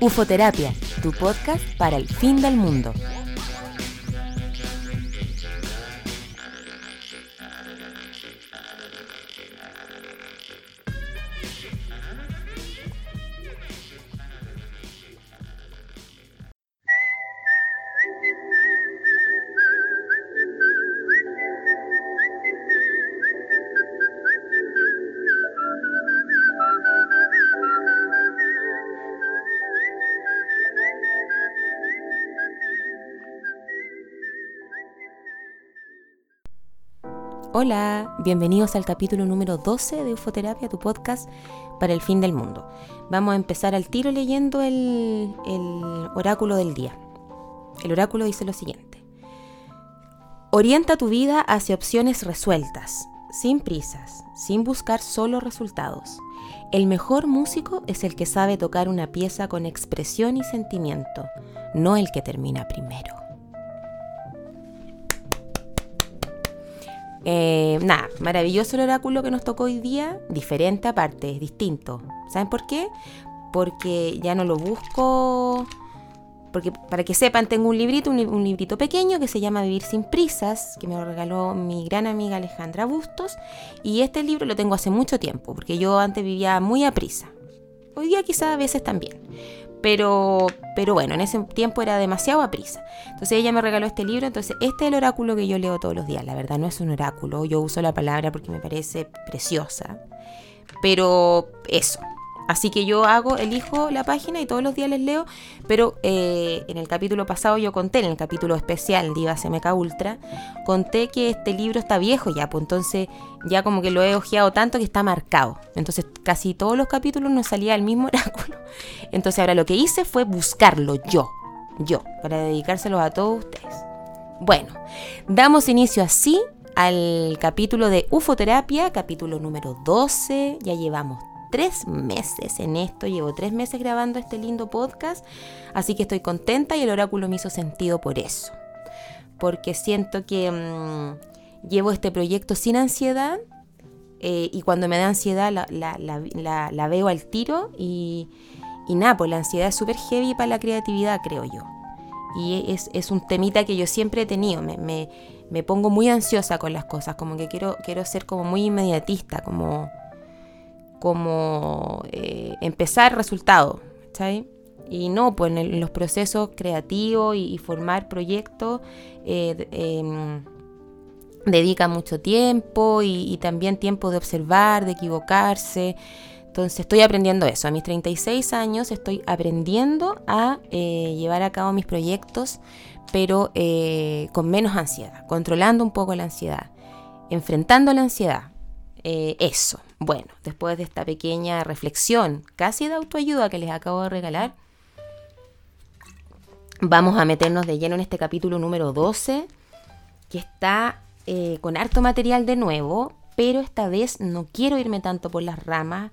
Ufoterapia, tu podcast para el fin del mundo. Hola, bienvenidos al capítulo número 12 de Ufoterapia, tu podcast para el fin del mundo. Vamos a empezar al tiro leyendo el, oráculo del día. El oráculo dice lo siguiente. Orienta tu vida hacia opciones resueltas, sin prisas, sin buscar solo resultados. El mejor músico es el que sabe tocar una pieza con expresión y sentimiento, no el que termina primero. Eh, nada, maravilloso el oráculo que nos tocó hoy día, diferente aparte, es distinto. ¿Saben por qué? Porque ya no lo busco. Porque para que sepan, tengo un librito, un, librito pequeño que se llama Vivir sin prisas, que me lo regaló mi gran amiga Alejandra Bustos. Y este libro lo tengo hace mucho tiempo, porque yo antes vivía muy a prisa. Hoy día quizás a veces también. Pero, pero bueno, en ese tiempo era demasiado a prisa. Entonces ella me regaló este libro, entonces este es el oráculo que yo leo todos los días. La verdad no es un oráculo, yo uso la palabra porque me parece preciosa. Pero eso, Así que yo hago, elijo la página y todos los días les leo, pero eh, en el capítulo pasado yo conté, en el capítulo especial Diva CMK Ultra, conté que este libro está viejo ya, pues entonces ya como que lo he ojeado tanto que está marcado. Entonces casi todos los capítulos no salía el mismo oráculo. Entonces ahora lo que hice fue buscarlo yo, yo, para dedicárselo a todos ustedes. Bueno, damos inicio así al capítulo de Ufoterapia, capítulo número 12. Ya llevamos tres meses en esto, llevo tres meses grabando este lindo podcast, así que estoy contenta y el oráculo me hizo sentido por eso, porque siento que mm, llevo este proyecto sin ansiedad eh, y cuando me da ansiedad la, veo al tiro y, nada, pues la ansiedad es súper heavy para la creatividad, creo yo. Y es, un temita que yo siempre he tenido, me, me, pongo muy ansiosa con las cosas, como que quiero, quiero ser como muy inmediatista, como como eh, empezar resultado, ¿sabes? Y no, pues en, los procesos creativos y, formar proyectos eh, em, dedica mucho tiempo y, también tiempo de observar, de equivocarse. Entonces estoy aprendiendo eso. A mis 36 años estoy aprendiendo a eh, llevar a cabo mis proyectos, pero con menos ansiedad, controlando un poco la ansiedad, enfrentando la ansiedad. Eso. Bueno, después de esta pequeña reflexión, casi de autoayuda que les acabo de regalar, vamos a meternos de lleno en este capítulo número 12, que está eh, con harto material de nuevo, pero esta vez no quiero irme tanto por las ramas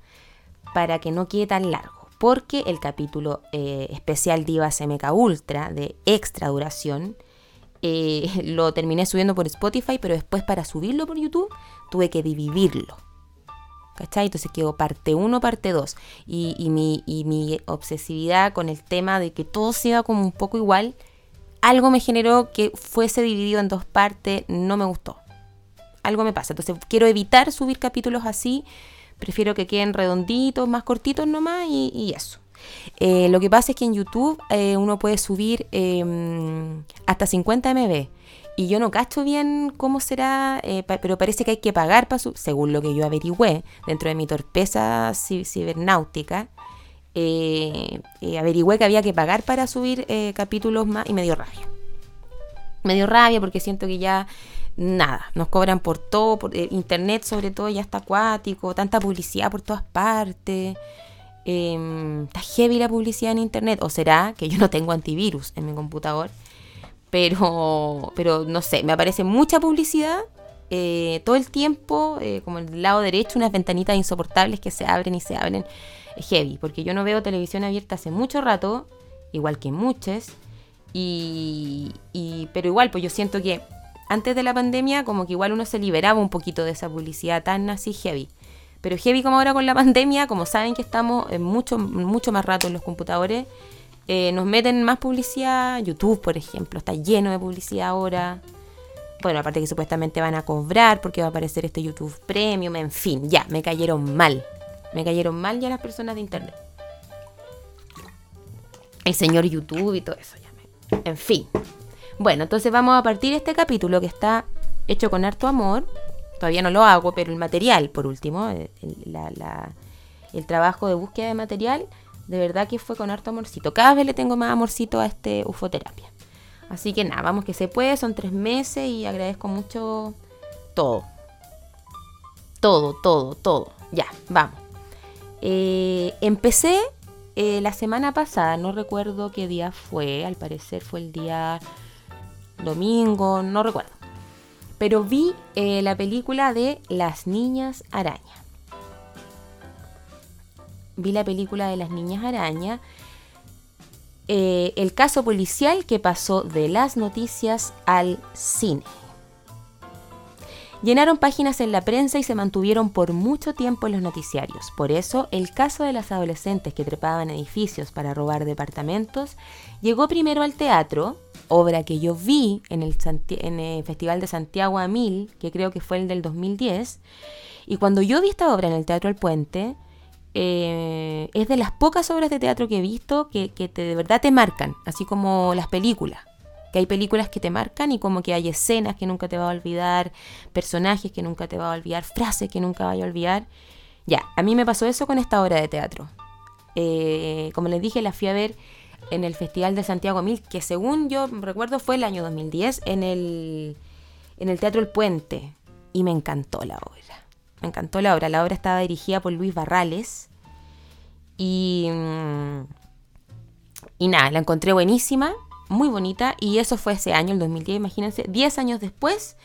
para que no quede tan largo, porque el capítulo eh, especial Diva MK Ultra de extra duración eh, lo terminé subiendo por Spotify, pero después para subirlo por YouTube tuve que dividirlo. ¿Cachai? Entonces quedó parte 1, parte 2. Y, mi, y obsesividad con el tema de que todo sea como un poco igual, algo me generó que fuese dividido en dos partes, no me gustó. Algo me pasa. Entonces quiero evitar subir capítulos así. Prefiero que queden redonditos, más cortitos nomás y, eso. Eh, lo que pasa es que en YouTube eh, uno puede subir em, hasta 50 MB. Y yo no cacho bien cómo será, eh, pero parece que hay que pagar para según lo que yo averigüé dentro de mi torpeza cibernáutica. Averigüé que había que pagar para subir capítulos más y me dio rabia. Me dio rabia porque siento que ya nada, nos cobran por todo, por internet sobre todo ya está acuático, tanta publicidad por todas partes. Em, está heavy la publicidad en internet, o será que yo no tengo antivirus en mi computador pero, pero no sé, me aparece mucha publicidad eh, todo el tiempo, eh, como el lado derecho, unas ventanitas insoportables que se abren y se abren. Heavy, porque yo no veo televisión abierta hace mucho rato, igual que muchas, y, y, pero igual, pues yo siento que antes de la pandemia como que igual uno se liberaba un poquito de esa publicidad tan así heavy. Pero heavy como ahora con la pandemia, como saben que estamos mucho, mucho más rato en los computadores, eh, nos meten más publicidad. YouTube, por ejemplo, está lleno de publicidad ahora. Bueno, aparte que supuestamente van a cobrar porque va a aparecer este YouTube Premium, en fin, ya, me cayeron mal. Me cayeron mal ya las personas de internet. El señor YouTube y todo eso, ya. En fin. Bueno, entonces vamos a partir este capítulo que está hecho con harto amor. Todavía no lo hago, pero el material, por último, el, el trabajo de búsqueda de material, de verdad que fue con harto amorcito. Cada vez le tengo más amorcito a este ufoterapia. Así que nada, vamos que se puede, son tres meses y agradezco mucho todo. Todo, todo, todo. Ya, vamos. Eh, empecé eh, la semana pasada, no recuerdo qué día fue, al parecer fue el día domingo, no recuerdo. Pero vi eh, la película de Las Niñas Araña. Vi la película de Las Niñas Araña. Eh, el caso policial que pasó de las noticias al cine. Llenaron páginas en la prensa y se mantuvieron por mucho tiempo en los noticiarios. Por eso, el caso de las adolescentes que trepaban edificios para robar departamentos llegó primero al teatro obra que yo vi en el, Festival de Santiago a Mil, que creo que fue el del 2010. Y cuando yo vi esta obra en el Teatro El Puente, eh, es de las pocas obras de teatro que he visto que, de verdad te marcan, así como las películas. Que hay películas que te marcan y como que hay escenas que nunca te va a olvidar, personajes que nunca te va a olvidar, frases que nunca vaya a olvidar. Ya, a mí me pasó eso con esta obra de teatro. Eh, como les dije, la fui a ver en el Festival de Santiago Mil, que según yo recuerdo fue el año 2010, en el, en el Teatro El Puente. Y me encantó la obra. Me encantó la obra. La obra estaba dirigida por Luis Barrales. Y, mm, y nada, la encontré buenísima, muy bonita. Y eso fue ese año, el 2010, imagínense. Diez años después,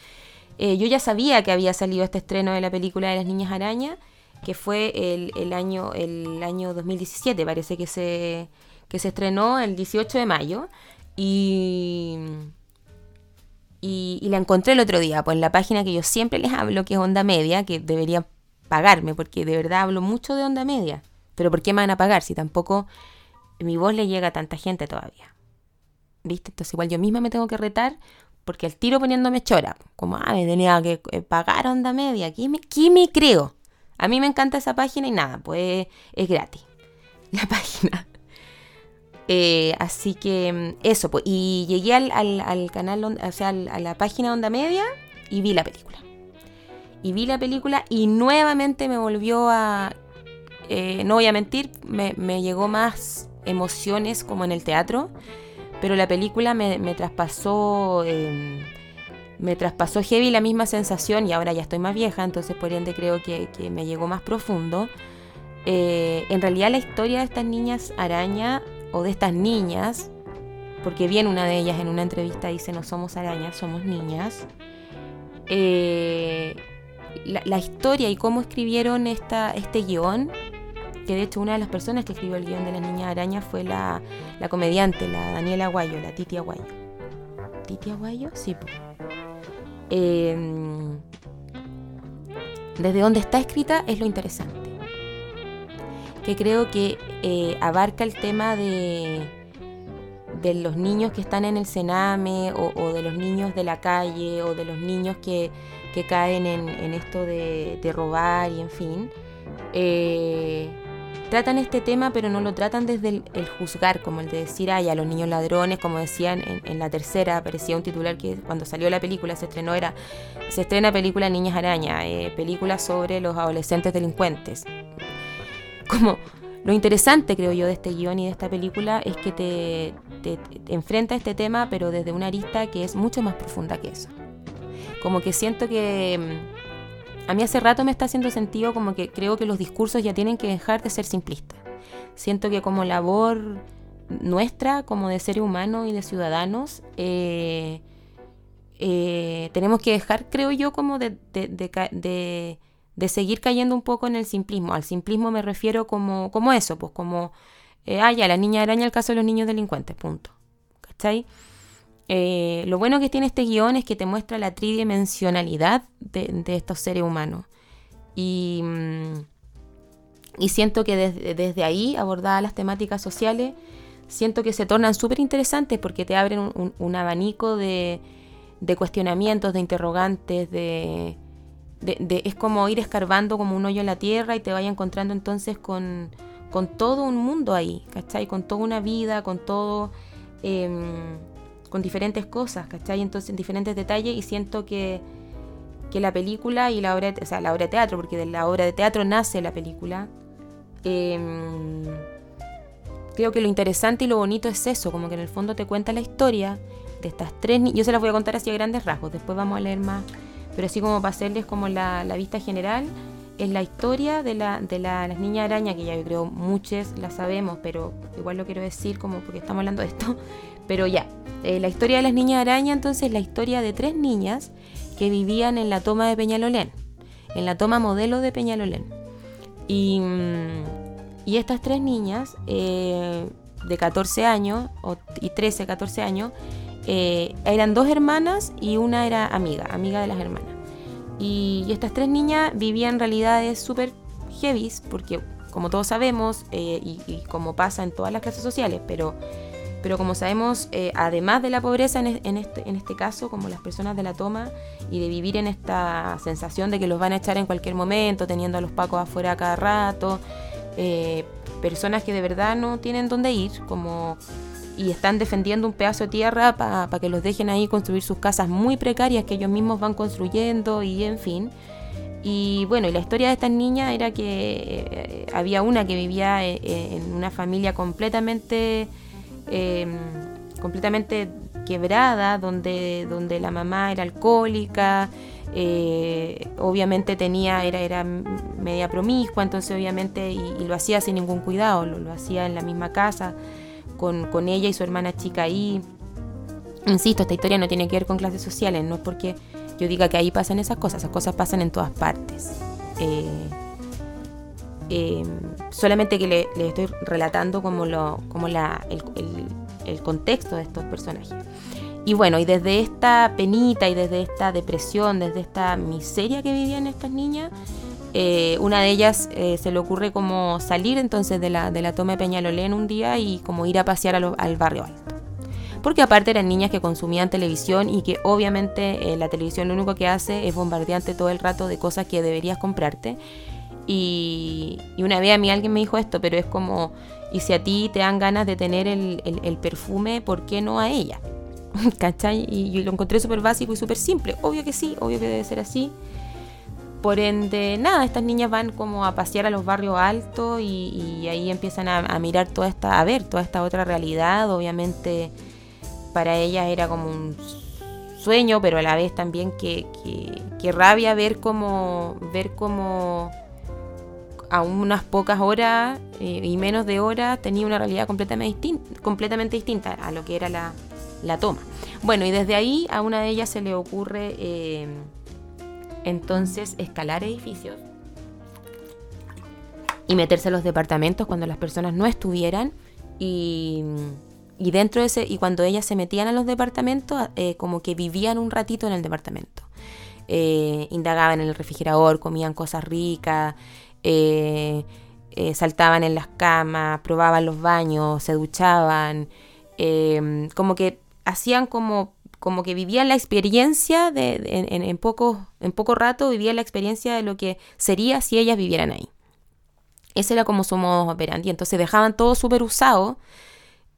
eh, yo ya sabía que había salido este estreno de la película de las Niñas Araña, que fue el, el año, el año 2017. Parece que se que se estrenó el 18 de mayo y, y, la encontré el otro día, pues en la página que yo siempre les hablo, que es Onda Media, que debería pagarme, porque de verdad hablo mucho de Onda Media. Pero ¿por qué me van a pagar si tampoco mi voz le llega a tanta gente todavía? ¿Viste? Entonces igual yo misma me tengo que retar porque el tiro poniéndome chora, como, ah, me tenía que eh, pagar Onda Media, ¿qué me, qué me creo? A mí me encanta esa página y nada, pues es gratis. La página. Eh, así que mm, eso, pues, y llegué al, canal, o sea, a la página Onda Media y vi la película. Y vi la película y nuevamente me volvió a, eh, no voy a mentir, me, llegó más emociones como en el teatro, pero la película me, traspasó, em, me traspasó heavy la misma sensación y ahora ya estoy más vieja, entonces por ende creo que, que me llegó más profundo. Eh, en realidad la historia de estas niñas araña o de estas niñas, porque bien una de ellas en una entrevista dice no somos arañas, somos niñas, eh, la, historia y cómo escribieron esta, este guion, que de hecho una de las personas que escribió el guion de la niña araña fue la, comediante, la Daniela Aguayo, la Titi Aguayo. ¿Titi Aguayo? Sí. Eh, desde donde está escrita es lo interesante que creo que eh, abarca el tema de, de los niños que están en el cename o, de los niños de la calle o de los niños que, caen en, esto de, robar y en fin. Eh, tratan este tema pero no lo tratan desde el, juzgar, como el de decir, ay, a los niños ladrones, como decían en, la tercera, aparecía un titular que cuando salió la película se estrenó, era, se estrena película Niñas Araña, eh, película sobre los adolescentes delincuentes como lo interesante, creo yo, de este guion y de esta película es que te, enfrenta a este tema, pero desde una arista que es mucho más profunda que eso. Como que siento que mm, a mí hace rato me está haciendo sentido como que creo que los discursos ya tienen que dejar de ser simplistas. Siento que como labor nuestra, como de seres humanos y de ciudadanos, eh, eh, tenemos que dejar, creo yo, como de de seguir cayendo un poco en el simplismo. Al simplismo me refiero como, como eso, pues como, eh, ah, ya, la niña araña el caso de los niños delincuentes, punto. ¿Cachai? eh, lo bueno que tiene este guion es que te muestra la tridimensionalidad de, estos seres humanos. Y, mm, y siento que desde, ahí, abordadas las temáticas sociales, siento que se tornan súper interesantes porque te abren un, abanico de, de, cuestionamientos, de interrogantes, de, es como ir escarbando como un hoyo en la tierra y te vaya encontrando entonces con, con todo un mundo ahí, ¿cachai? Con toda una vida, con todo... Em, con diferentes cosas, ¿cachai? Entonces, en diferentes detalles y siento que, que la película y la obra, o sea, la obra de teatro, porque de la obra de teatro nace la película, em, creo que lo interesante y lo bonito es eso, como que en el fondo te cuenta la historia de estas tres niñas. Yo se las voy a contar así a grandes rasgos, después vamos a leer más, pero así como para hacerles como la, la vista general, es la historia de, la, de las niñas araña, que ya yo creo muchos la sabemos, pero igual lo quiero decir como porque estamos hablando de esto. Pero ya, eh, la historia de las niñas araña, entonces, la historia de tres niñas que vivían en la toma de Peñalolén, en la toma modelo de Peñalolén. Y, mm, y estas tres niñas, eh, de 14 años, y 13, 14 años, eh, eran dos hermanas y una era amiga, amiga de las hermanas. Y, estas tres niñas vivían realidades súper heavy, porque como todos sabemos, y, y como pasa en todas las clases sociales, pero pero como sabemos, eh, además de la pobreza en, este, en este caso, como las personas de la toma, y de vivir en esta sensación de que los van a echar en cualquier momento, teniendo a los pacos afuera cada rato, eh, personas que de verdad no tienen dónde ir, como y están defendiendo un pedazo de tierra para que los dejen ahí construir sus casas muy precarias que ellos mismos van construyendo y en fin. Y bueno, y la historia de estas niñas era que eh, había una que vivía en una familia completamente Em, completamente quebrada, donde, donde la mamá era alcohólica, eh, obviamente tenía, era, era media promiscua, entonces obviamente, y, lo hacía sin ningún cuidado, lo, hacía en la misma casa, con, con, ella y su hermana chica ahí. Insisto, esta historia no tiene que ver con clases sociales, no es porque yo diga que ahí pasan esas cosas, esas cosas pasan en todas partes. Eh, Em, solamente que les le estoy relatando como, lo, como la, el, contexto de estos personajes. Y bueno, y desde esta penita y desde esta depresión, desde esta miseria que vivían estas niñas, eh, una de ellas eh, se le ocurre como salir entonces de la, de la toma de Peñalolén un día y como ir a pasear al barrio alto. Porque aparte eran niñas que consumían televisión y que obviamente eh, la televisión lo único que hace es bombardearte todo el rato de cosas que deberías comprarte. Y, una vez a mí alguien me dijo esto, pero es como, y si a ti te dan ganas de tener el, perfume, ¿por qué no a ella? ¿Cachai? Y yo lo encontré súper básico y súper simple. Obvio que sí, obvio que debe ser así. Por ende, nada, estas niñas van como a pasear a los barrios altos y, ahí empiezan a, mirar toda esta, a ver toda esta otra realidad. Obviamente para ellas era como un sueño, pero a la vez también que, que, rabia ver como, ver como a unas pocas horas eh, y menos de horas tenía una realidad completamente, distinta, completamente distinta a lo que era la, toma. Bueno, y desde ahí a una de ellas se le ocurre eh, entonces escalar edificios y meterse a los departamentos cuando las personas no estuvieran y, dentro de ese y cuando ellas se metían a los departamentos eh, como que vivían un ratito en el departamento. Indagaban en el refrigerador comían cosas ricas eh, eh, saltaban en las camas, probaban los baños, se duchaban, como que hacían como, como que vivían la experiencia de, en, poco, en poco rato, vivían la experiencia de lo que sería si ellas vivieran ahí. Ese era como su modo operandi. Entonces dejaban todo súper usado.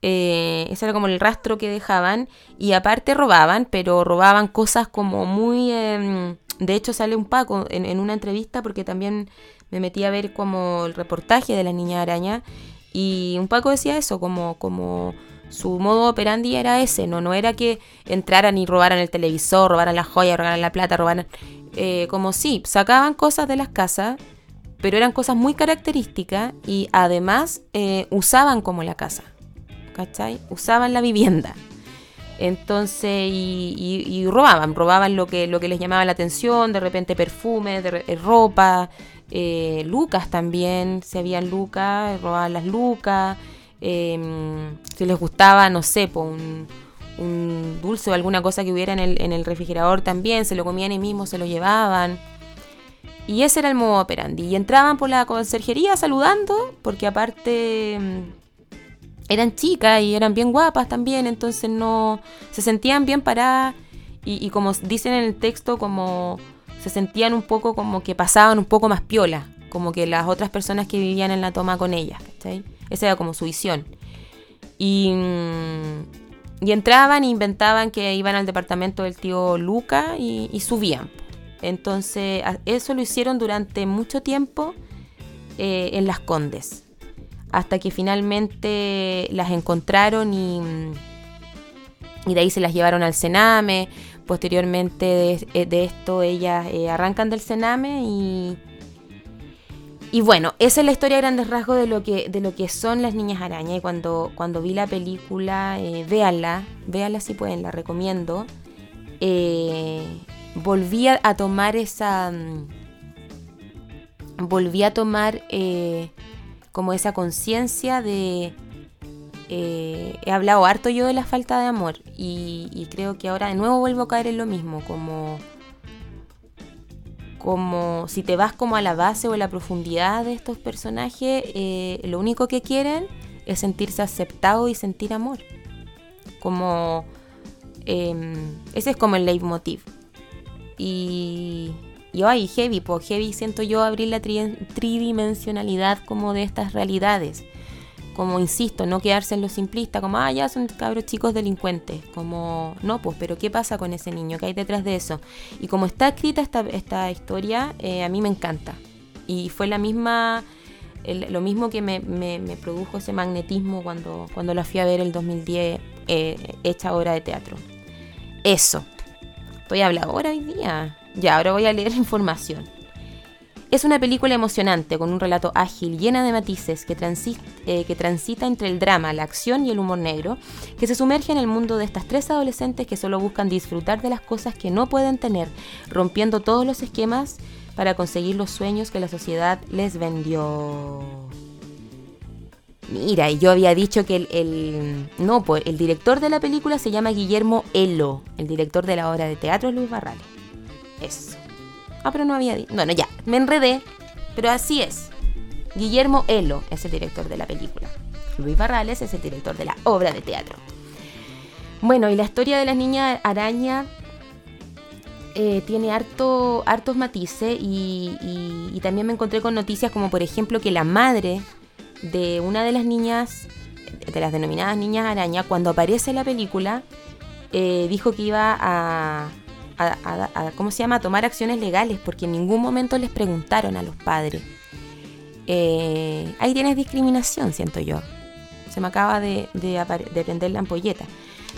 Eh, ese era como el rastro que dejaban. Y aparte robaban, pero robaban cosas como muy... Em, de hecho sale un Paco en, en, una entrevista porque también me metí a ver como el reportaje de la niña araña y un Paco decía eso, como, como su modo operandi era ese, no, no era que entraran y robaran el televisor, robaran la joya, robaran la plata, robaran... Eh, como sí, sacaban cosas de las casas, pero eran cosas muy características y además eh, usaban como la casa, ¿cachai? Usaban la vivienda. Entonces, y, robaban, robaban lo que, lo que les llamaba la atención, de repente perfumes, de, eh, ropa, eh, lucas también, si habían lucas, robaban las lucas, em, si les gustaba, no sé, un, un dulce o alguna cosa que hubiera en el, en el refrigerador también, se lo comían y mismos, se lo llevaban. Y ese era el modo operandi. Y entraban por la conserjería saludando, porque aparte mm, eran chicas y eran bien guapas también, entonces no se sentían bien paradas y, como dicen en el texto, como se sentían un poco como que pasaban un poco más piola, como que las otras personas que vivían en la toma con ellas, Esa era como su visión. Y, entraban e inventaban que iban al departamento del tío Luca y, subían. Entonces, eso lo hicieron durante mucho tiempo eh, en Las Condes, hasta que finalmente las encontraron y, y de ahí se las llevaron al Sename. Posteriormente de, eh, esto ellas eh, arrancan del Sename y, y bueno, esa es la historia a grandes rasgos de lo que, de lo que son las niñas araña. Y cuando, cuando vi la película, eh, véanla, véanla si pueden, la recomiendo. Eh, volví a, tomar esa. Mm, volví a tomar como esa conciencia de eh, he hablado harto yo de la falta de amor y, creo que ahora de nuevo vuelvo a caer en lo mismo, como, como si te vas como a la base o a la profundidad de estos personajes, eh, lo único que quieren es sentirse aceptado y sentir amor. Como em, ese es como el leitmotiv. Y, y ay, heavy, pues heavy siento yo abrir la tridimensionalidad como de estas realidades como insisto, no quedarse en lo simplista, como, ah, ya son cabros chicos delincuentes, como, no, pues, pero ¿qué pasa con ese niño? ¿Qué hay detrás de eso? Y como está escrita esta, esta historia, eh, a mí me encanta. Y fue la misma, lo mismo que me, produjo ese magnetismo cuando, cuando la fui a ver el 2010, eh, hecha obra de teatro. Eso. Estoy ahora hoy día. Ya, ahora voy a leer información. Es una película emocionante, con un relato ágil, llena de matices, que, eh, que, transita entre el drama, la acción y el humor negro, que se sumerge en el mundo de estas tres adolescentes que solo buscan disfrutar de las cosas que no pueden tener, rompiendo todos los esquemas para conseguir los sueños que la sociedad les vendió. Mira, y yo había dicho que el, no, pues el director de la película se llama Guillermo Elo, el director de la obra de teatro es Luis Barrales. Eso. Ah, pero no había Bueno, ya, me enredé, pero así es. Guillermo Elo es el director de la película. Luis Barrales es el director de la obra de teatro. Bueno, y la historia de la niña araña eh, tiene harto, hartos matices y, también me encontré con noticias como por ejemplo que la madre de una de las niñas, de las denominadas niñas araña, cuando aparece en la película, eh, dijo que iba a, a, ¿cómo se llama?, a tomar acciones legales, porque en ningún momento les preguntaron a los padres. Eh, ahí tienes discriminación, siento yo. Se me acaba de, de, prender la ampolleta.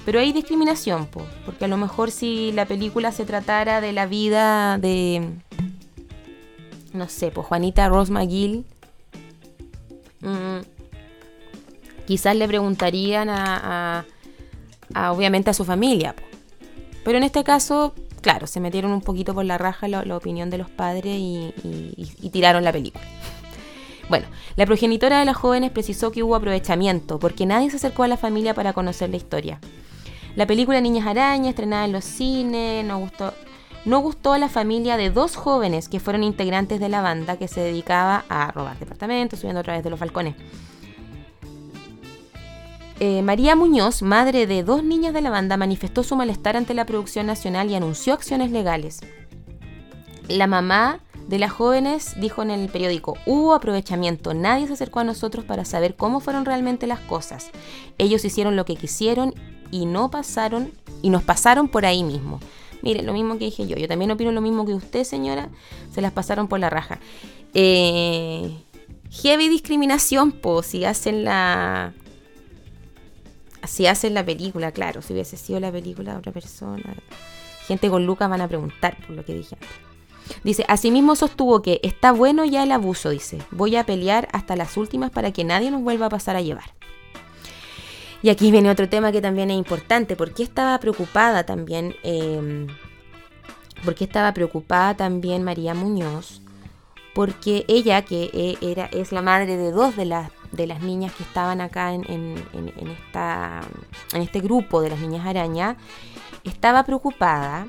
Pero hay discriminación, porque a lo mejor si la película se tratara de la vida de, no sé, pues Juanita Rose McGill, mm, quizás le preguntarían a, a, obviamente a su familia. Pero en este caso claro, se metieron un poquito por la raja la, opinión de los padres y, tiraron la película. Bueno, la progenitora de las jóvenes precisó que hubo aprovechamiento, porque nadie se acercó a la familia para conocer la historia. La película Niñas Arañas, estrenada en los cines, no gustó, no gustó a la familia de dos jóvenes que fueron integrantes de la banda que se dedicaba a robar departamentos, subiendo a través de los falcones. Eh, María Muñoz, madre de dos niñas de la banda, manifestó su malestar ante la producción nacional y anunció acciones legales. La mamá de las jóvenes dijo en el periódico, hubo aprovechamiento, nadie se acercó a nosotros para saber cómo fueron realmente las cosas. Ellos hicieron lo que quisieron y no pasaron y nos pasaron por ahí mismo. Mire, lo mismo que dije yo, yo también opino lo mismo que usted, señora, se las pasaron por la raja. Eh, heavy discriminación, pues, si hacen la si hacen la película, claro, si hubiese sido la película de otra persona. Gente con Lucas van a preguntar por lo que dije antes. Dice, asimismo sostuvo que está bueno ya el abuso, dice. Voy a pelear hasta las últimas para que nadie nos vuelva a pasar a llevar. Y aquí viene otro tema que también es importante. ¿Por qué estaba preocupada también? Eh, ¿Por qué estaba preocupada también María Muñoz? Porque ella, que eh, era, es la madre de dos de las de las niñas que estaban acá en, esta, en este grupo de las niñas araña, estaba preocupada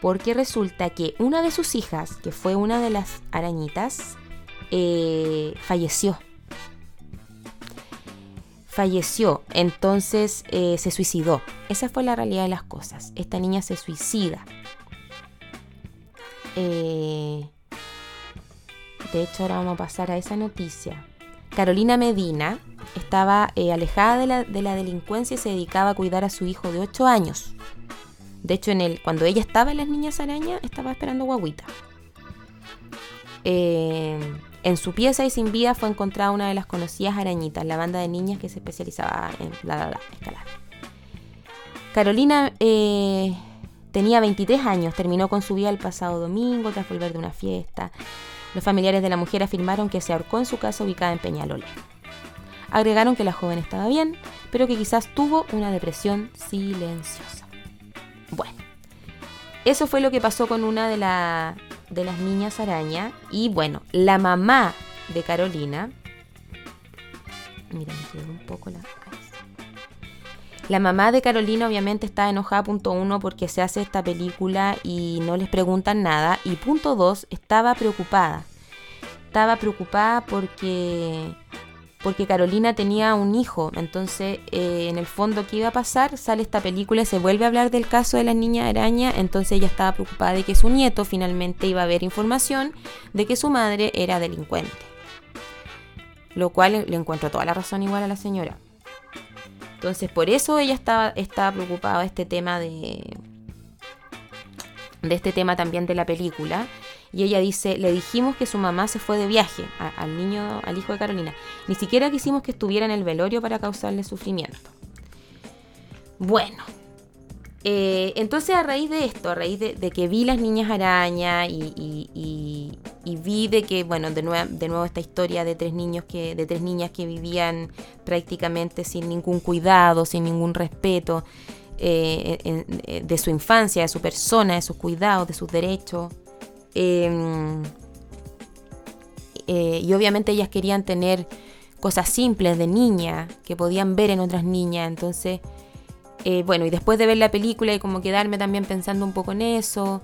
porque resulta que una de sus hijas, que fue una de las arañitas, eh, falleció. Falleció, entonces eh, se suicidó. Esa fue la realidad de las cosas. Esta niña se suicida. Eh, de hecho, ahora vamos a pasar a esa noticia. Carolina Medina estaba alejada de la, de la delincuencia y se dedicaba a cuidar a su hijo de 8 años. De hecho, en el, cuando ella estaba en las niñas araña, estaba esperando guaguita. Eh, en su pieza y sin vida fue encontrada una de las conocidas arañitas, la banda de niñas que se especializaba en la, escalar. Carolina eh, tenía 23 años, terminó con su vida el pasado domingo tras volver de una fiesta. Los familiares de la mujer afirmaron que se ahorcó en su casa ubicada en Peñalolén. Agregaron que la joven estaba bien, pero que quizás tuvo una depresión silenciosa. Bueno, eso fue lo que pasó con una de, de las niñas araña. Y bueno, la mamá de Carolina. Mira, me un poco la La mamá de Carolina obviamente está enojada, punto uno, porque se hace esta película y no les preguntan nada. Y punto dos, estaba preocupada. Estaba preocupada porque porque Carolina tenía un hijo. Entonces, eh, en el fondo, ¿qué iba a pasar? Sale esta película, se vuelve a hablar del caso de la niña araña, entonces ella estaba preocupada de que su nieto finalmente iba a ver información de que su madre era delincuente. Lo cual le encuentro toda la razón igual a la señora. Entonces, por eso ella estaba, estaba preocupada de este tema de, de este tema también de la película. Y ella dice, le dijimos que su mamá se fue de viaje al niño, al hijo de Carolina. Ni siquiera quisimos que estuviera en el velorio para causarle sufrimiento. Bueno, eh, entonces a raíz de esto, a raíz de, que vi las niñas araña y, vi de que, bueno, de, nuevo esta historia de tres niños que, de tres niñas que vivían prácticamente sin ningún cuidado, sin ningún respeto eh, de su infancia, de su persona, de sus cuidados, de sus derechos. Em, eh, y obviamente ellas querían tener cosas simples de niña que podían ver en otras niñas. Entonces, eh, bueno, y después de ver la película y como quedarme también pensando un poco en eso,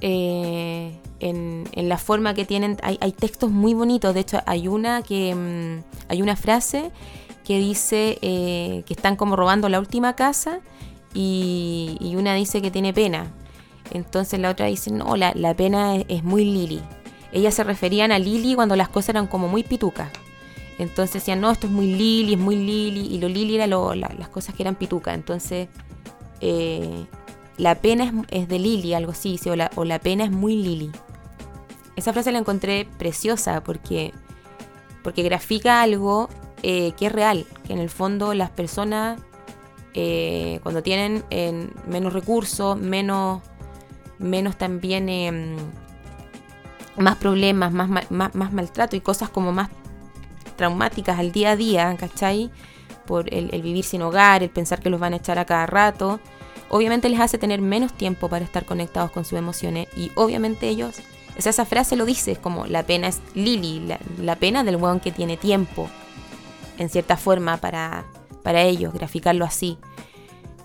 eh, en, la forma que tienen, hay, textos muy bonitos. De hecho, hay una que mm, hay una frase que dice que están como robando la última casa y, y una dice que tiene pena entonces la otra dice, no, la, pena es, muy Lili. Ellas se referían a Lili cuando las cosas eran como muy pitucas. Entonces decían, no, esto es muy Lili, es muy Lili. Y lo Lili era las cosas que eran pitucas. Entonces, eh, la pena es, de Lili, algo así, o, la, o la pena es muy Lili. Esa frase la encontré preciosa porque, porque grafica algo eh, que es real, que en el fondo las personas eh, cuando tienen menos recursos, menos menos también em, más problemas, más, más, maltrato y cosas como más traumáticas al día a día, ¿cachai? Por el, vivir sin hogar, el pensar que los van a echar a cada rato. Obviamente les hace tener menos tiempo para estar conectados con sus emociones y obviamente ellos, esa frase lo dice, es como la pena es Lili, la, pena del weón que tiene tiempo, en cierta forma, para, para ellos, graficarlo así.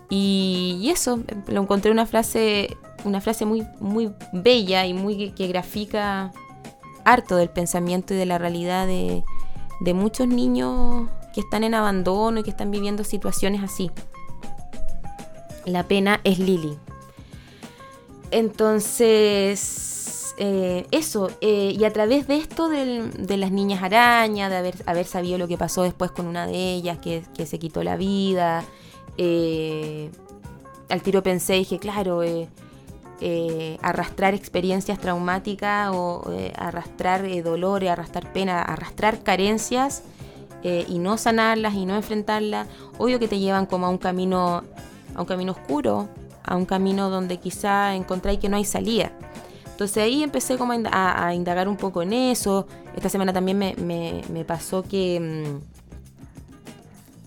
Y, y eso, lo encontré una frase una frase muy, muy bella y muy que, grafica harto del pensamiento y de la realidad de, de muchos niños que están en abandono y que están viviendo situaciones así. La pena es Lili. Entonces, eh, eso, eh, y a través de esto de las niñas arañas, de haber, haber, sabido lo que pasó después con una de ellas, que, que se quitó la vida, eh, al tiro pensé, dije, claro, eh, arrastrar experiencias traumáticas o eh, arrastrar eh, dolores, arrastrar pena, arrastrar carencias y no sanarlas y no enfrentarlas, obvio que te llevan como a un camino, a un camino oscuro, a un camino donde quizá encontráis que no hay salida. Entonces ahí empecé como a, indagar un poco en eso. Esta semana también me, pasó que, mm,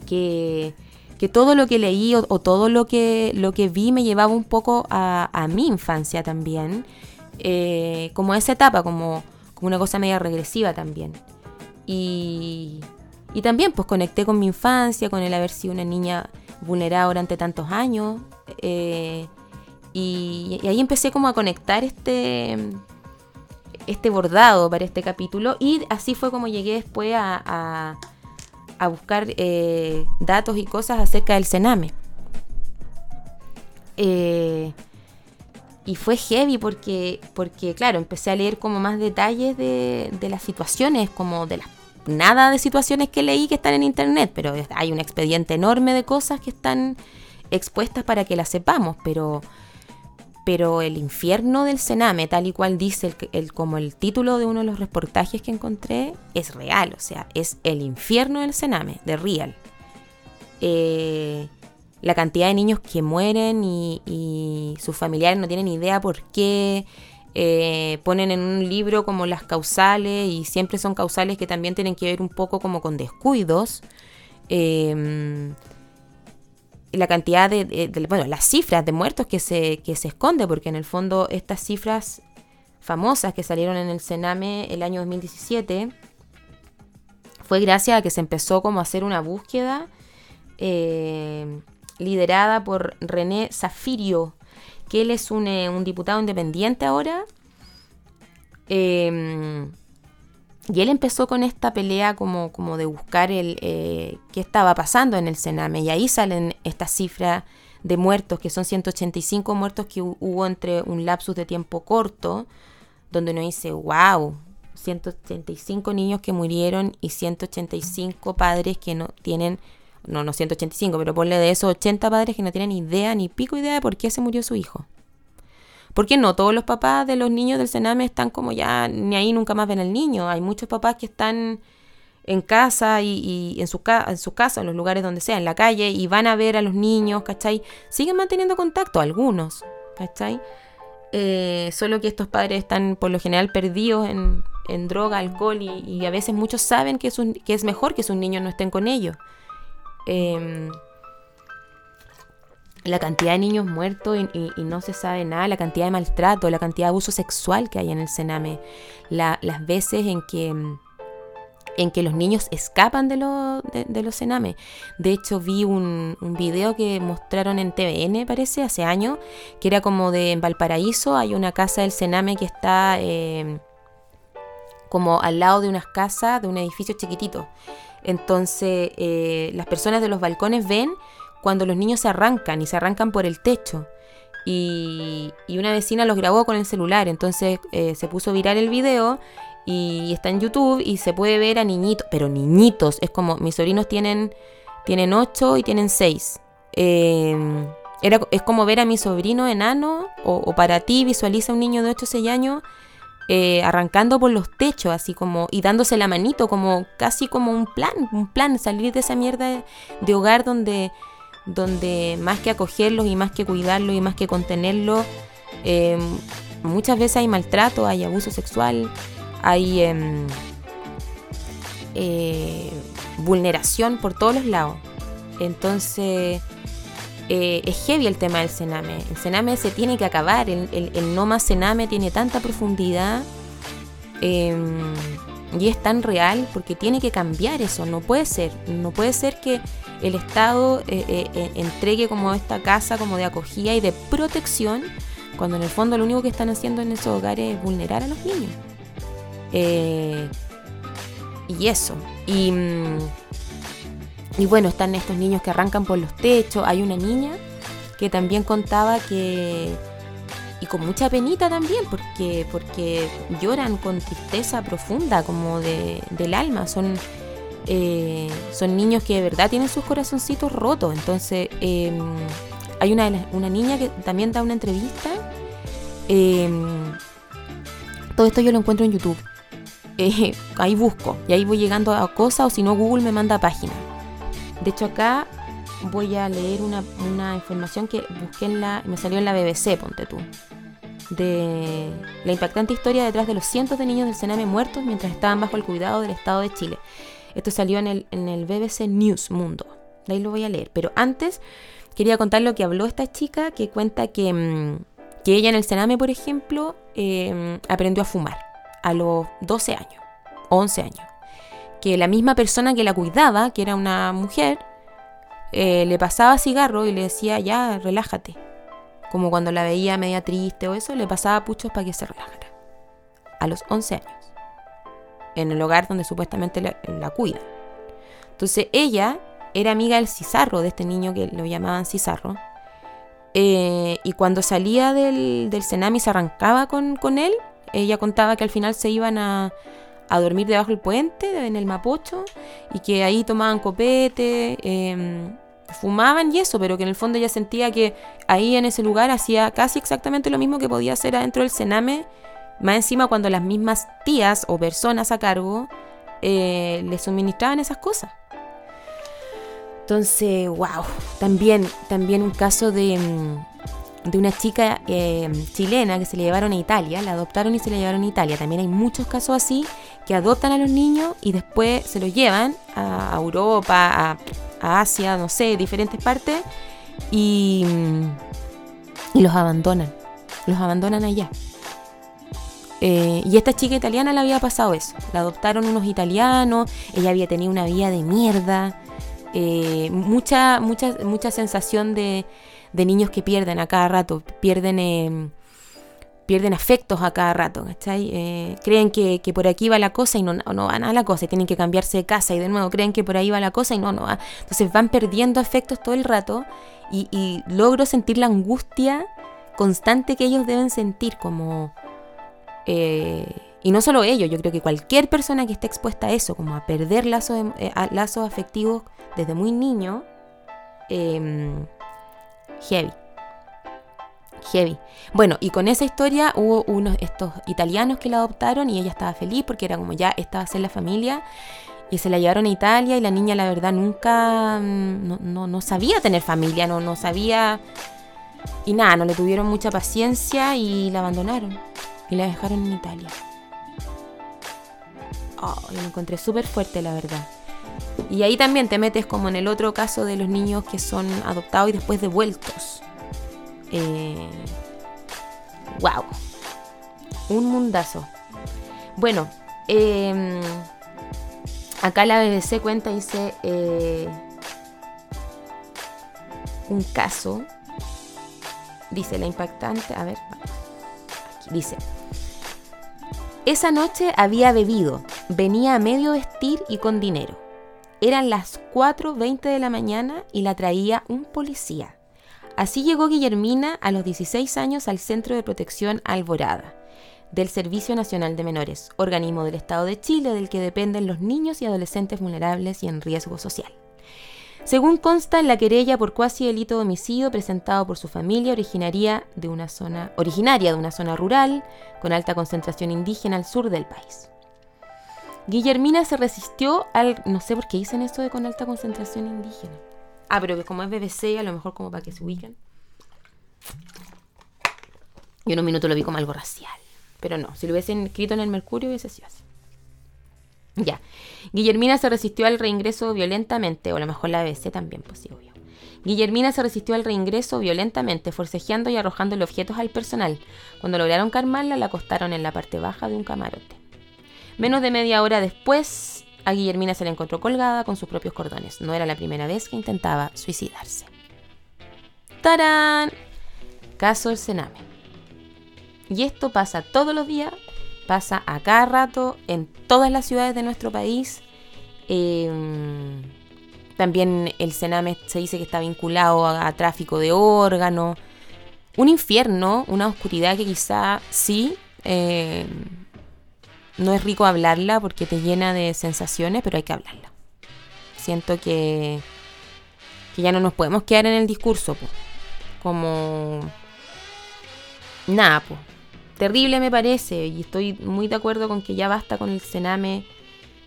que que todo lo que leí o, todo lo que, lo que vi me llevaba un poco a, mi infancia también, eh, como esa etapa, como, como una cosa media regresiva también. Y, y también pues conecté con mi infancia, con el haber sido una niña vulnerada durante tantos años. Eh, y, ahí empecé como a conectar este, este bordado para este capítulo. Y así fue como llegué después a, a, buscar eh, datos y cosas acerca del Sename. Eh, y fue heavy porque, porque, claro, empecé a leer como más detalles de, de las situaciones, como de las nada de situaciones que leí que están en internet, pero hay un expediente enorme de cosas que están expuestas para que las sepamos, pero, pero el infierno del Sename, tal y cual dice el, como el título de uno de los reportajes que encontré, es real, o sea, es el infierno del Sename, de Real. Eh, la cantidad de niños que mueren y, sus familiares no tienen idea por qué. Eh, ponen en un libro como las causales y siempre son causales que también tienen que ver un poco como con descuidos. Em, la cantidad de, bueno, las cifras de muertos que se, que se esconde, porque en el fondo estas cifras famosas que salieron en el Sename el año 2017 fue gracias a que se empezó como a hacer una búsqueda eh, liderada por René Zafirio, que él es un, eh, diputado independiente ahora. Em, y él empezó con esta pelea como, como de buscar el eh, qué estaba pasando en el Sename. Y ahí salen estas cifras de muertos, que son 185 muertos que hubo entre un lapsus de tiempo corto, donde uno dice, wow, 185 niños que murieron y 185 padres que no tienen no, no 185, pero ponle de esos 80 padres que no tienen idea, ni pico idea de por qué se murió su hijo. Porque no todos los papás de los niños del Sename están como ya, ni ahí nunca más ven al niño. Hay muchos papás que están en casa y, en, su en su casa, en los lugares donde sea, en la calle, y van a ver a los niños, ¿cachai? Siguen manteniendo contacto, algunos, ¿cachai? Eh, solo que estos padres están por lo general perdidos en, droga, alcohol, y, a veces muchos saben que es, que es mejor que sus niños no estén con ellos. Em, la cantidad de niños muertos y, no se sabe nada, la cantidad de maltrato, la cantidad de abuso sexual que hay en el Sename, las veces en que, en que los niños escapan de, de, los Sename. De hecho, vi un, un, video que mostraron en TVN, parece, hace años, que era como de en Valparaíso, hay una casa del Sename que está em, como al lado de unas casas, de un edificio chiquitito. Entonces eh, las personas de los balcones ven cuando los niños se arrancan y se arrancan por el techo. Y, una vecina los grabó con el celular, entonces eh, se puso viral el video y está en YouTube y se puede ver a niñitos, pero niñitos, es como mis sobrinos tienen, tienen 8 y tienen 6. Em, era, es como ver a mi sobrino enano o, o para ti visualiza un niño de 8 o 6 años eh, arrancando por los techos, así como, y dándose la manito, como casi como un plan, un plan, salir de esa mierda de, hogar donde, donde más que acogerlos y más que cuidarlos y más que contenerlos, eh, muchas veces hay maltrato, hay abuso sexual, hay em, eh, vulneración por todos los lados. Entonces, eh, es heavy el tema del cename. El cename se tiene que acabar. El, no más cename tiene tanta profundidad em, y es tan real porque tiene que cambiar eso. No puede ser. No puede ser que el Estado eh, eh, entregue como esta casa como de acogida y de protección cuando en el fondo lo único que están haciendo en esos hogares es vulnerar a los niños. y eso. Y. Mm, y bueno, están estos niños que arrancan por los techos. Hay una niña que también contaba que... Y con mucha penita también, porque, porque lloran con tristeza profunda, como de, del alma. Son, eh, son niños que de verdad tienen sus corazoncitos rotos. Entonces, em, hay una, una niña que también da una entrevista. Em, todo esto yo lo encuentro en YouTube. Eh, ahí busco y ahí voy llegando a cosas o si no Google me manda páginas. De hecho acá voy a leer una, información que busqué en la, me salió en la BBC, ponte tú, de la impactante historia detrás de los cientos de niños del Sename muertos mientras estaban bajo el cuidado del Estado de Chile. Esto salió en el, en el BBC News Mundo. De ahí lo voy a leer. Pero antes quería contar lo que habló esta chica que cuenta que, mm, que ella en el Sename, por ejemplo, em, aprendió a fumar a los 12 años, 11 años que la misma persona que la cuidaba, que era una mujer, eh, le pasaba cigarro y le decía, ya, relájate. Como cuando la veía media triste o eso, le pasaba puchos para que se relajara. A los 11 años. En el hogar donde supuestamente la, cuida. Entonces ella era amiga del Cizarro, de este niño que lo llamaban Cizarro. Eh, y cuando salía del, del Senami se arrancaba con, con él, ella contaba que al final se iban a, a dormir debajo del puente, en el Mapocho, y que ahí tomaban copete, em, fumaban y eso, pero que en el fondo ella sentía que ahí en ese lugar hacía casi exactamente lo mismo que podía hacer adentro del Sename, más encima cuando las mismas tías o personas a cargo eh, le suministraban esas cosas. Entonces, wow, también, también un caso de, mm, de una chica eh, chilena que se le llevaron a Italia, la adoptaron y se la llevaron a Italia. También hay muchos casos así que adoptan a los niños y después se los llevan a Europa, a Asia, no sé, diferentes partes, y, y los abandonan, los abandonan allá. Eh, y esta chica italiana le había pasado eso. La adoptaron unos italianos, ella había tenido una vida de mierda, eh, mucha, mucha, mucha sensación de, de, niños que pierden a cada rato, pierden em, pierden afectos a cada rato, ¿cachai? Eh, creen que, por aquí va la cosa y no, no van a la cosa, y tienen que cambiarse de casa y de nuevo creen que por ahí va la cosa y no, no va. Entonces van perdiendo afectos todo el rato y, logro sentir la angustia constante que ellos deben sentir como... Eh, y no solo ellos, yo creo que cualquier persona que esté expuesta a eso, como a perder lazos, eh, lazos afectivos desde muy niño, em, heavy heavy. Bueno, y con esa historia hubo unos estos italianos que la adoptaron y ella estaba feliz porque era como ya esta va a ser la familia y se la llevaron a Italia y la niña la verdad nunca mm, no, no, sabía tener familia, no, no sabía y nada, no le tuvieron mucha paciencia y la abandonaron y la dejaron en Italia. Oh, lo encontré súper fuerte la verdad. Y ahí también te metes como en el otro caso de los niños que son adoptados y después devueltos. Eh, wow. Un mundazo. Bueno, em, acá la BBC cuenta, dice, eh, un caso, dice la impactante, a ver, dice, esa noche había bebido, venía a medio vestir y con dinero. Eran las 4.20 de la mañana y la traía un policía. Así llegó Guillermina a los 16 años al Centro de Protección Alborada del Servicio Nacional de Menores, organismo del Estado de Chile del que dependen los niños y adolescentes vulnerables y en riesgo social. Según consta en la querella por cuasi delito de homicidio presentado por su familia originaria de una zona, originaria de una zona rural con alta concentración indígena al sur del país. Guillermina se resistió al... no sé por qué dicen esto de con alta concentración indígena. Ah, pero como es BBC, a lo mejor como para que se ubiquen. Y en un minuto lo vi como algo racial. Pero no, si lo hubiesen escrito en el Mercurio hubiese sido así. Ya. Guillermina se resistió al reingreso violentamente, o a lo mejor la BBC también, pues sí, obvio. Guillermina se resistió al reingreso violentamente, forcejeando y arrojándole objetos al personal. Cuando lograron calmarla, la acostaron en la parte baja de un camarote. Menos de media hora después, a Guillermina se la encontró colgada con sus propios cordones. No era la primera vez que intentaba suicidarse. ¡Tarán! Caso del Sename. Y esto pasa todos los días, pasa a cada rato en todas las ciudades de nuestro país. Em, también el Sename se dice que está vinculado a, tráfico de órganos. Un infierno, una oscuridad que quizá sí em, no es rico hablarla porque te llena de sensaciones, pero hay que hablarla. Siento que, ya no nos podemos quedar en el discurso, como nada, pues. Terrible me parece y estoy muy de acuerdo con que ya basta con el Sename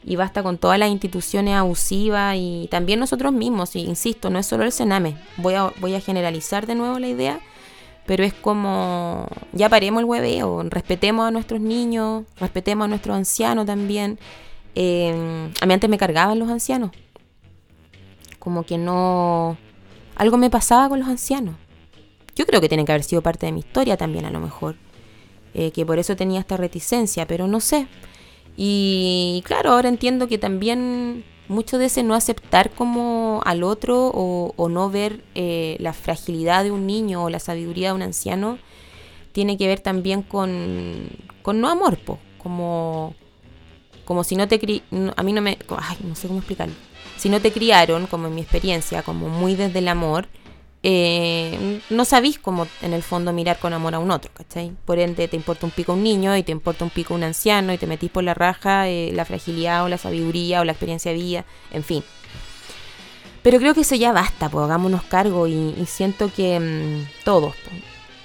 y basta con todas las instituciones abusivas y también nosotros mismos, y insisto, no es solo el Sename. Voy a, voy a generalizar de nuevo la idea pero es como, ya paremos el hueveo, respetemos a nuestros niños, respetemos a nuestros ancianos también. Em, a mí antes me cargaban los ancianos, como que no, algo me pasaba con los ancianos. Yo creo que tiene que haber sido parte de mi historia también a lo mejor, eh, que por eso tenía esta reticencia, pero no sé. Y claro, ahora entiendo que también mucho de ese no aceptar como al otro o, no ver eh, la fragilidad de un niño o la sabiduría de un anciano tiene que ver también con, con no amor, po, como, como si no te cri a mí no me, ay, no sé cómo explicarlo, si no te criaron, como en mi experiencia, como muy desde el amor, eh, no sabís cómo en el fondo mirar con amor a un otro, ¿cachai? Por ende te importa un pico un niño y te importa un pico un anciano y te metís por la raja eh, la fragilidad o la sabiduría o la experiencia de vida, en fin. Pero creo que eso ya basta, pues hagámonos cargo y, siento que mm, todos,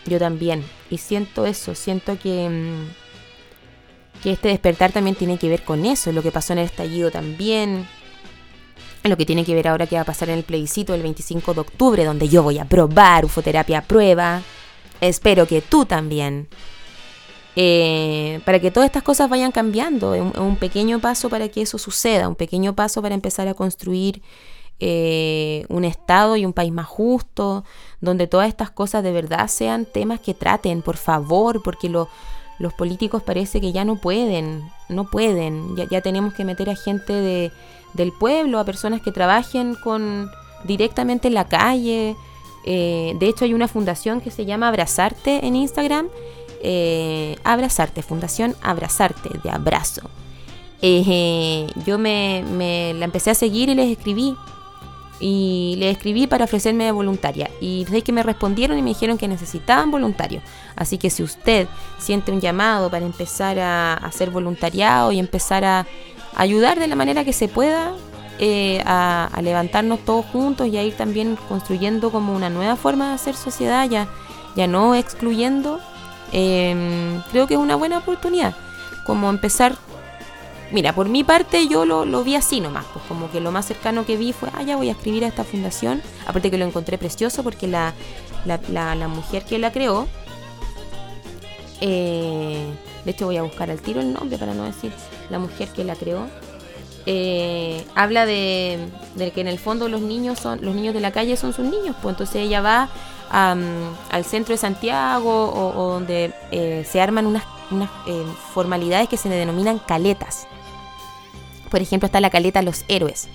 yo también, y siento eso, siento que, mm, que este despertar también tiene que ver con eso, lo que pasó en el estallido también, lo que tiene que ver ahora que va a pasar en el plebiscito el 25 de octubre, donde yo voy a probar ufoterapia a prueba. Espero que tú también. Eh, para que todas estas cosas vayan cambiando. Es un, pequeño paso para que eso suceda, un pequeño paso para empezar a construir eh, un Estado y un país más justo, donde todas estas cosas de verdad sean temas que traten, por favor, porque los políticos parece que ya no pueden, no pueden, ya tenemos que meter a gente de del pueblo, a personas que trabajen con directamente en la calle. Eh, de hecho, hay una fundación que se llama Abrazarte en Instagram. Eh, Abrazarte, Fundación Abrazarte, de abrazo. Eh, yo me, la empecé a seguir y les escribí. Y les escribí para ofrecerme de voluntaria. Y desde que me respondieron y me dijeron que necesitaban voluntarios. Así que si usted siente un llamado para empezar a hacer voluntariado y empezar a ayudar de la manera que se pueda eh, a, levantarnos todos juntos y a ir también construyendo como una nueva forma de hacer sociedad, ya, ya no excluyendo, em, creo que es una buena oportunidad. Como empezar, mira, por mi parte yo lo, lo, vi así nomás, pues como que lo más cercano que vi fue, ah, ya voy a escribir a esta fundación, aparte que lo encontré precioso porque la, la, la, mujer que la creó, eh, de hecho voy a buscar al tiro el nombre para no decir la mujer que la creó, eh, habla de, que en el fondo los niños son los niños de la calle son sus niños, pues entonces ella va al centro de Santiago o, donde eh, se arman unas, eh, formalidades que se denominan caletas. Por ejemplo, está la caleta Los Héroes.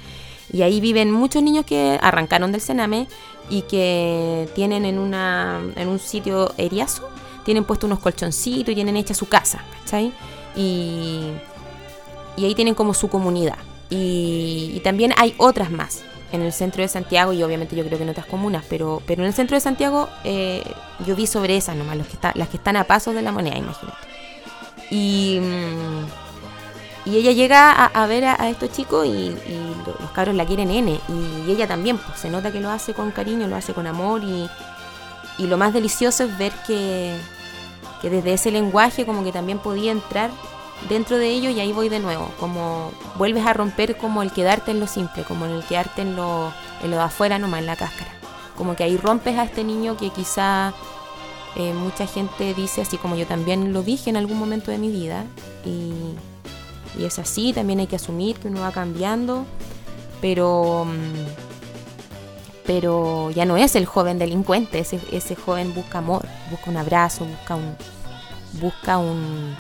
Y ahí viven muchos niños que arrancaron del Sename y que tienen en, una, en un sitio eriazo, tienen puesto unos colchoncitos y tienen hecha su casa, ¿cachai? Y y ahí tienen como su comunidad. Y, también hay otras más en el centro de Santiago y obviamente yo creo que en otras comunas, pero, pero en el centro de Santiago eh, yo vi sobre esas nomás, los las que están a pasos de la moneda, imagínate. Y, mm, y ella llega a, ver a, estos chicos y, los cabros la quieren N. Y ella también, pues se nota que lo hace con cariño, lo hace con amor y, y lo más delicioso es ver que, que desde ese lenguaje como que también podía entrar dentro de ello y ahí voy de nuevo, como vuelves a romper como el quedarte en lo simple, como el quedarte en lo, en lo de afuera nomás, en la cáscara. Como que ahí rompes a este niño que quizá eh, mucha gente dice, así como yo también lo dije en algún momento de mi vida, y, y es así, también hay que asumir que uno va cambiando, pero, mm, pero ya no es el joven delincuente, ese, ese joven busca amor, busca un abrazo, busca un, busca un,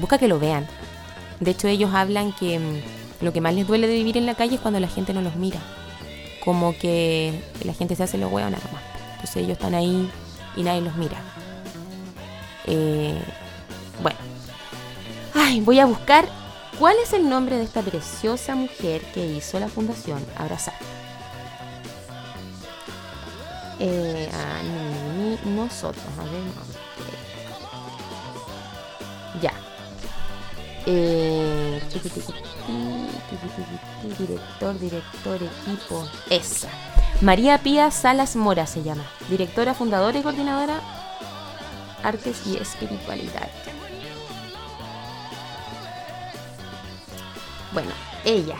busca que lo vean. De hecho, ellos hablan que mm, lo que más les duele de vivir en la calle es cuando la gente no los mira. Como que la gente se hace lo huevo nada más. Entonces ellos están ahí y nadie los mira. Eh, bueno. Ay, voy a buscar cuál es el nombre de esta preciosa mujer que hizo la fundación Abrazar. Eh, ah, nosotros, a ver, eh, director, director, equipo. Esa. María Pía Salas Mora se llama. Directora, fundadora y coordinadora Artes y Espiritualidad. Bueno, ella.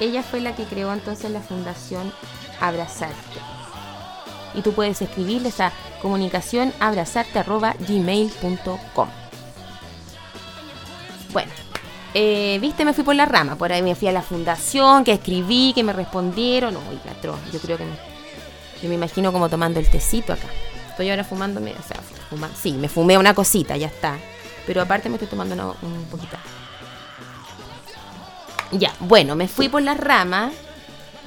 Ella fue la que creó entonces la fundación Abrazarte. Y tú puedes escribirles a comunicación gmail.com bueno, eh, viste, me fui por la rama, por ahí me fui a la fundación, que escribí, que me respondieron. Oiga, tro, yo creo que me, yo me imagino como tomando el tecito acá. Estoy ahora fumándome, o sea, fuma, sí, me fumé una cosita, ya está. Pero aparte me estoy tomando un poquito. Ya, bueno, me fui por las ramas.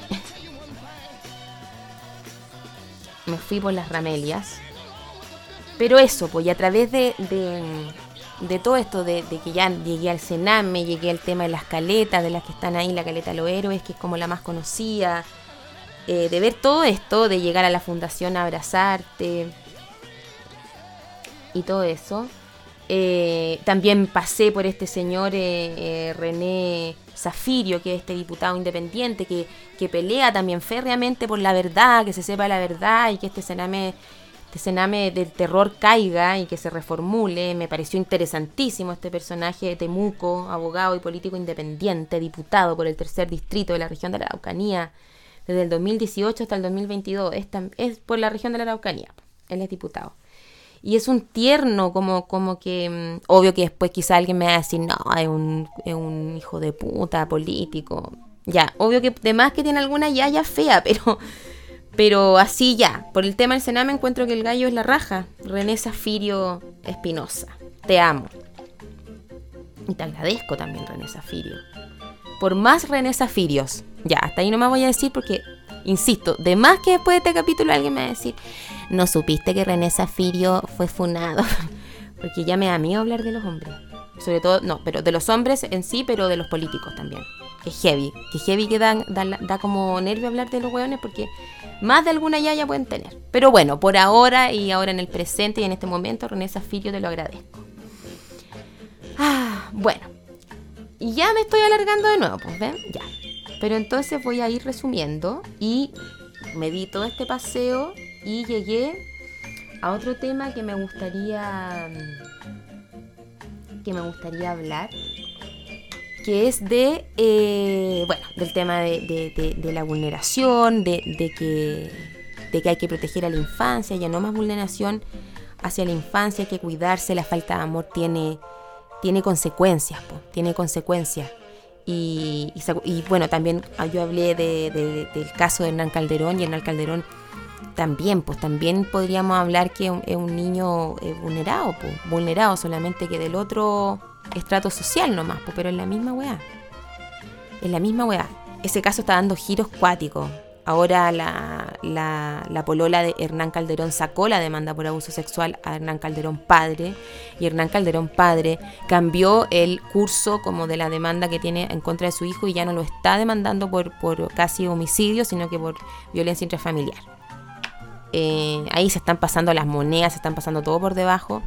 me fui por las ramelias. Pero eso, pues, y a través de, todo esto, de, que ya llegué al Sename, llegué al tema de las caletas, de las que están ahí, la caleta de los héroes, que es como la más conocida, eh, de ver todo esto, de llegar a la fundación a abrazarte y todo eso. Eh, también pasé por este señor eh, René Zafirio, que es este diputado independiente, que, que, pelea también férreamente por la verdad, que se sepa la verdad y que este Sename este cename del terror caiga y que se reformule. Me pareció interesantísimo este personaje de Temuco, abogado y político independiente, diputado por el tercer distrito de la región de la Araucanía, desde el 2018 hasta el 2022. Es, es por la región de la Araucanía. Él es diputado. Y es un tierno, como, como que. Mm, obvio que después quizá alguien me va a decir, no, es un, es un hijo de puta político. Ya, obvio que además que tiene alguna yaya fea, pero pero así ya, por el tema del Sename encuentro que el gallo es la raja. René Zafirio Espinosa. Te amo. Y te agradezco también, René Zafirio. Por más René Zafirios. Ya, hasta ahí no me voy a decir porque, insisto, de más que después de este capítulo alguien me va a decir, no supiste que René Zafirio fue funado. porque ya me da miedo hablar de los hombres. Sobre todo, no, pero de los hombres en sí, pero de los políticos también. Que heavy. Que heavy que da, da como nervio hablar de los hueones porque más de alguna yaya pueden tener. Pero bueno, por ahora y ahora en el presente y en este momento, René Zafirio, te lo agradezco. Ah, bueno. Ya me estoy alargando de nuevo, pues ven, ya. Pero entonces voy a ir resumiendo y me di todo este paseo y llegué a otro tema que me gustaría que me gustaría hablar que es de, eh, bueno, del tema de, la vulneración, de, que, de que hay que proteger a la infancia, ya no más vulneración hacia la infancia, hay que cuidarse, la falta de amor tiene, tiene consecuencias, tiene consecuencias. Y, bueno, también ah, yo hablé del caso de Hernán Calderón y Hernán Calderón también, pues también podríamos hablar que es un, niño eh, vulnerado, pues, vulnerado solamente que del otro estrato social nomás, pero es la misma weá. Es la misma weá. Ese caso está dando giros cuáticos. Ahora la, la, polola de Hernán Calderón sacó la demanda por abuso sexual a Hernán Calderón padre y Hernán Calderón padre cambió el curso como de la demanda que tiene en contra de su hijo y ya no lo está demandando por, por casi homicidio, sino que por violencia intrafamiliar. Eh, ahí se están pasando las monedas, se están pasando todo por debajo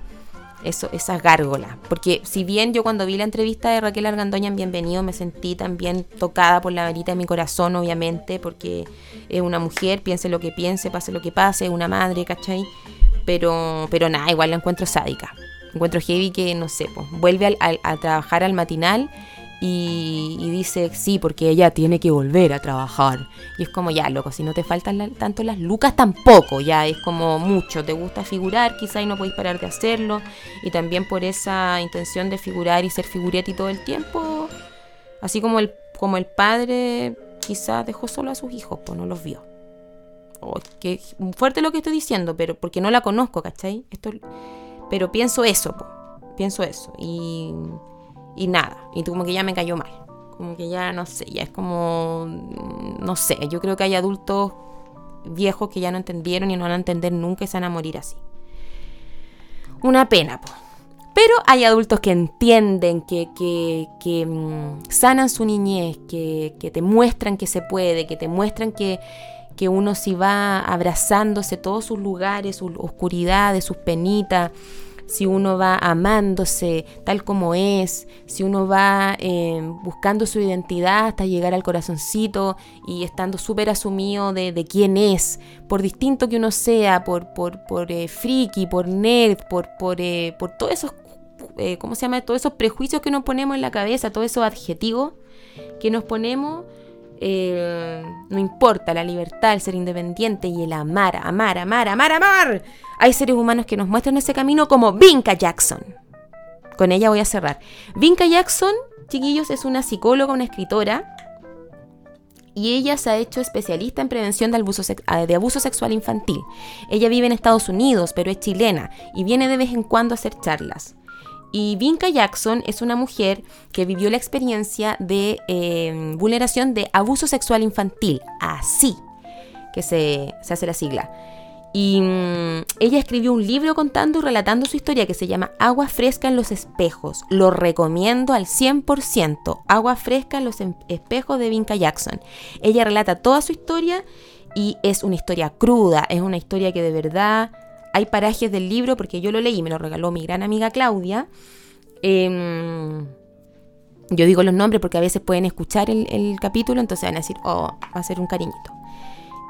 eso, esas gárgolas. Porque si bien yo cuando vi la entrevista de Raquel Argandoña en Bienvenido me sentí también tocada por la varita de mi corazón, obviamente, porque es una mujer, piense lo que piense, pase lo que pase, es una madre, ¿cachai? Pero, pero nada, igual la encuentro sádica. Encuentro heavy que, no sé, pues, vuelve a trabajar al matinal y, dice, sí, porque ella tiene que volver a trabajar. Y es como, ya, loco, si no te faltan tanto las lucas, tampoco, ya es como mucho. Te gusta figurar, quizá y no podéis parar de hacerlo. Y también por esa intención de figurar y ser figuretti todo el tiempo, así como el, como el padre quizás dejó solo a sus hijos, pues no los vio. Oh, que fuerte lo que estoy diciendo, pero porque no la conozco, ¿cachai? Esto, pero pienso eso, pienso eso. Y y nada, y como que ya me cayó mal. Como que ya no sé, ya es como, no sé, yo creo que hay adultos viejos que ya no entendieron y no van a entender nunca y se van a morir así. Una pena, pues. Pero hay adultos que entienden, que, que, que mm, sanan su niñez, que, que, te muestran que se puede, que te muestran que uno si va abrazándose todos sus lugares, sus oscuridades, sus penitas, si uno va amándose tal como es, si uno va eh, buscando su identidad hasta llegar al corazoncito y estando súper asumido de, quién es, por distinto que uno sea, por, por, por eh, friki, por nerd, por, por, eh, por todos esos, ¿cómo se llama? Todos esos prejuicios que nos ponemos en la cabeza, todos esos adjetivos que nos ponemos. No importa la libertad, el ser independiente y el amar, amar, amar, amar, amar hay seres humanos que nos muestran ese camino como Vinca Jackson. Con ella voy a cerrar. Vinca Jackson, chiquillos, es una psicóloga, una escritora. Y ella se ha hecho especialista en prevención de abuso, ah, de abuso sexual infantil. Ella vive en Estados Unidos, pero es chilena y viene de vez en cuando a hacer charlas. Y Vinca Jackson es una mujer que vivió la experiencia de eh, vulneración de abuso sexual infantil, así que se, se hace la sigla. Y mm, ella escribió un libro contando y relatando su historia que se llama Agua fresca en los espejos. Lo recomiendo al 100%. Agua fresca en los em, espejos de Vinca Jackson. Ella relata toda su historia y es una historia cruda, es una historia que de verdad hay parajes del libro, porque yo lo leí, me lo regaló mi gran amiga Claudia. Em, yo digo los nombres porque a veces pueden escuchar el, capítulo, entonces van a decir, oh, va a ser un cariñito.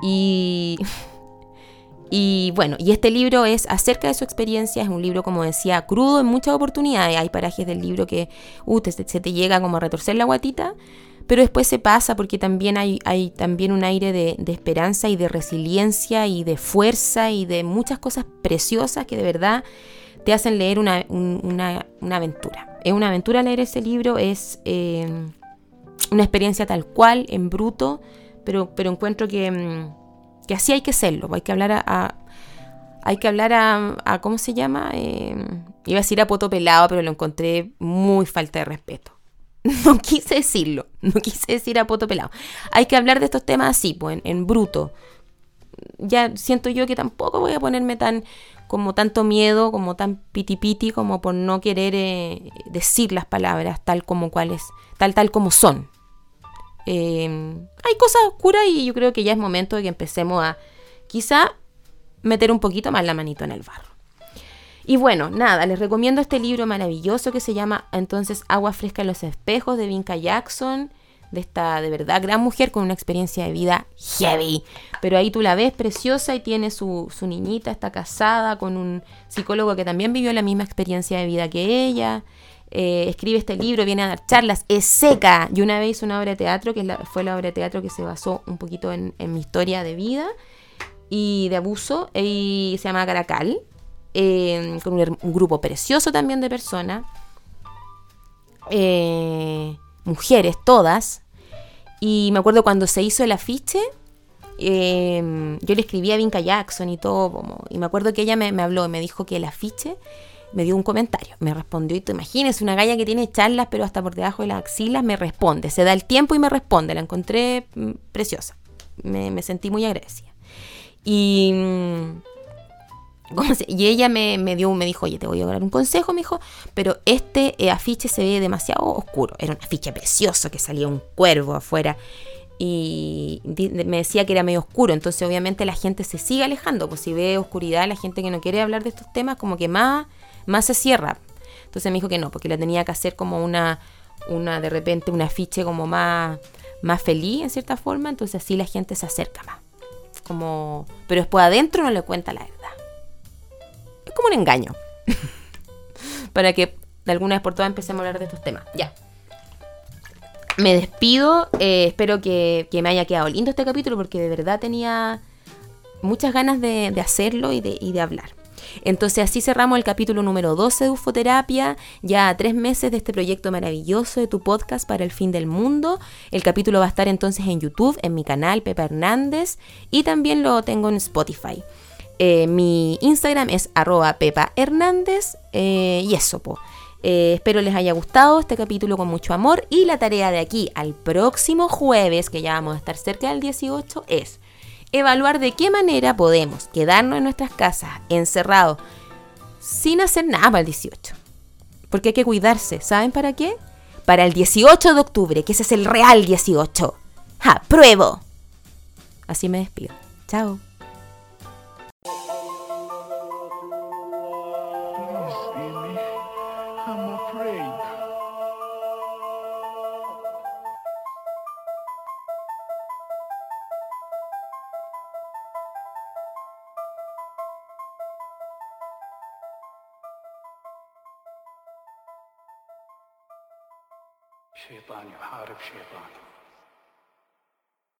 Y y bueno, y este libro es acerca de su experiencia, es un libro, como decía, crudo en muchas oportunidades. Hay parajes del libro que uh, se te llega como a retorcer la guatita, pero después se pasa porque también hay, también un aire de, esperanza y de resiliencia y de fuerza y de muchas cosas preciosas que de verdad te hacen leer una, aventura. Es una aventura leer ese libro, es eh, una experiencia tal cual, en bruto, pero, pero encuentro que mm, que así hay que serlo, hay que hablar a, hay que hablar a, ¿cómo se llama? Eh, iba a decir a poto pelado, pero lo encontré muy falta de respeto. No quise decirlo, no quise decir a poto pelado. Hay que hablar de estos temas así, pues, en, bruto. Ya siento yo que tampoco voy a ponerme tan como tanto miedo, como tan piti piti, como por no querer eh, decir las palabras tal como cuales, tal tal como son. Em, hay cosas oscuras y yo creo que ya es momento de que empecemos a quizá meter un poquito más la manito en el barro. Y bueno, nada, les recomiendo este libro maravilloso que se llama entonces Agua Fresca en los Espejos de Vinca Jackson, de esta de verdad gran mujer con una experiencia de vida heavy. Pero ahí tú la ves preciosa y tiene su, su niñita, está casada con un psicólogo que también vivió la misma experiencia de vida que ella. Eh, escribe este libro, viene a dar charlas, es seca. Y una vez hizo una obra de teatro, que fue la obra de teatro que se basó un poquito en, mi historia de vida y de abuso, y se llama Caracal, eh, con un, grupo precioso también de personas, eh, mujeres todas. Y me acuerdo cuando se hizo el afiche, yo le escribí a Vinca Jackson y todo, y me acuerdo que ella me, habló y me dijo que el afiche me dio un comentario. Me respondió, y tú imagines, una galla que tiene charlas, pero hasta por debajo de las axilas me responde. Se da el tiempo y me responde. La encontré mm, preciosa. Me, sentí muy agradecida. Y, mm, y ella me, dio, me dijo, oye, te voy a dar un consejo, me dijo, pero este eh, afiche se ve demasiado oscuro. Era un afiche precioso que salía un cuervo afuera y me decía que era medio oscuro, entonces obviamente la gente se sigue alejando, pues si ve oscuridad, la gente que no quiere hablar de estos temas como que más más se cierra. Entonces me dijo que no, porque la tenía que hacer como una, una de repente, un afiche como más, más feliz en cierta forma, entonces así la gente se acerca más. Como, pero después adentro no le cuenta la verdad. Como un engaño. Para que de alguna vez por todas empecemos a hablar de estos temas. Ya. Me despido. Eh, espero que, me haya quedado lindo este capítulo porque de verdad tenía muchas ganas de, hacerlo y de, y de hablar. Entonces así cerramos el capítulo número 12 de Ufoterapia, ya a tres meses de este proyecto maravilloso de tu podcast para el fin del mundo. El capítulo va a estar entonces en YouTube, en mi canal Pepa Hernández y también lo tengo en Spotify. Eh, mi Instagram es arroba Pepa Hernández eh, y eso, po. Eh, espero les haya gustado este capítulo con mucho amor y la tarea de aquí al próximo jueves, que ya vamos a estar cerca del 18, es evaluar de qué manera podemos quedarnos en nuestras casas encerrados sin hacer nada para el 18. Porque hay que cuidarse. ¿Saben para qué? Para el 18 de octubre, que ese es el real 18. ¡Ja! ¡Pruebo! Así me despido. Chao.